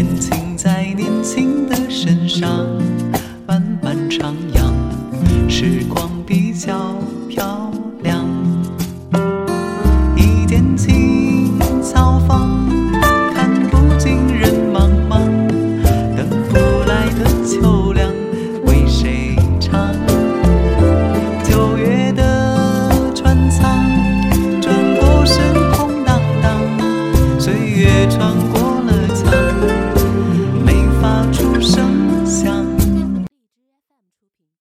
年轻在年轻的身上，慢慢徜徉。时光比较漂亮。一间青草房，看不尽人茫茫。等不来的秋凉，为谁唱？九月的船舱，转过身空荡荡。岁月穿过。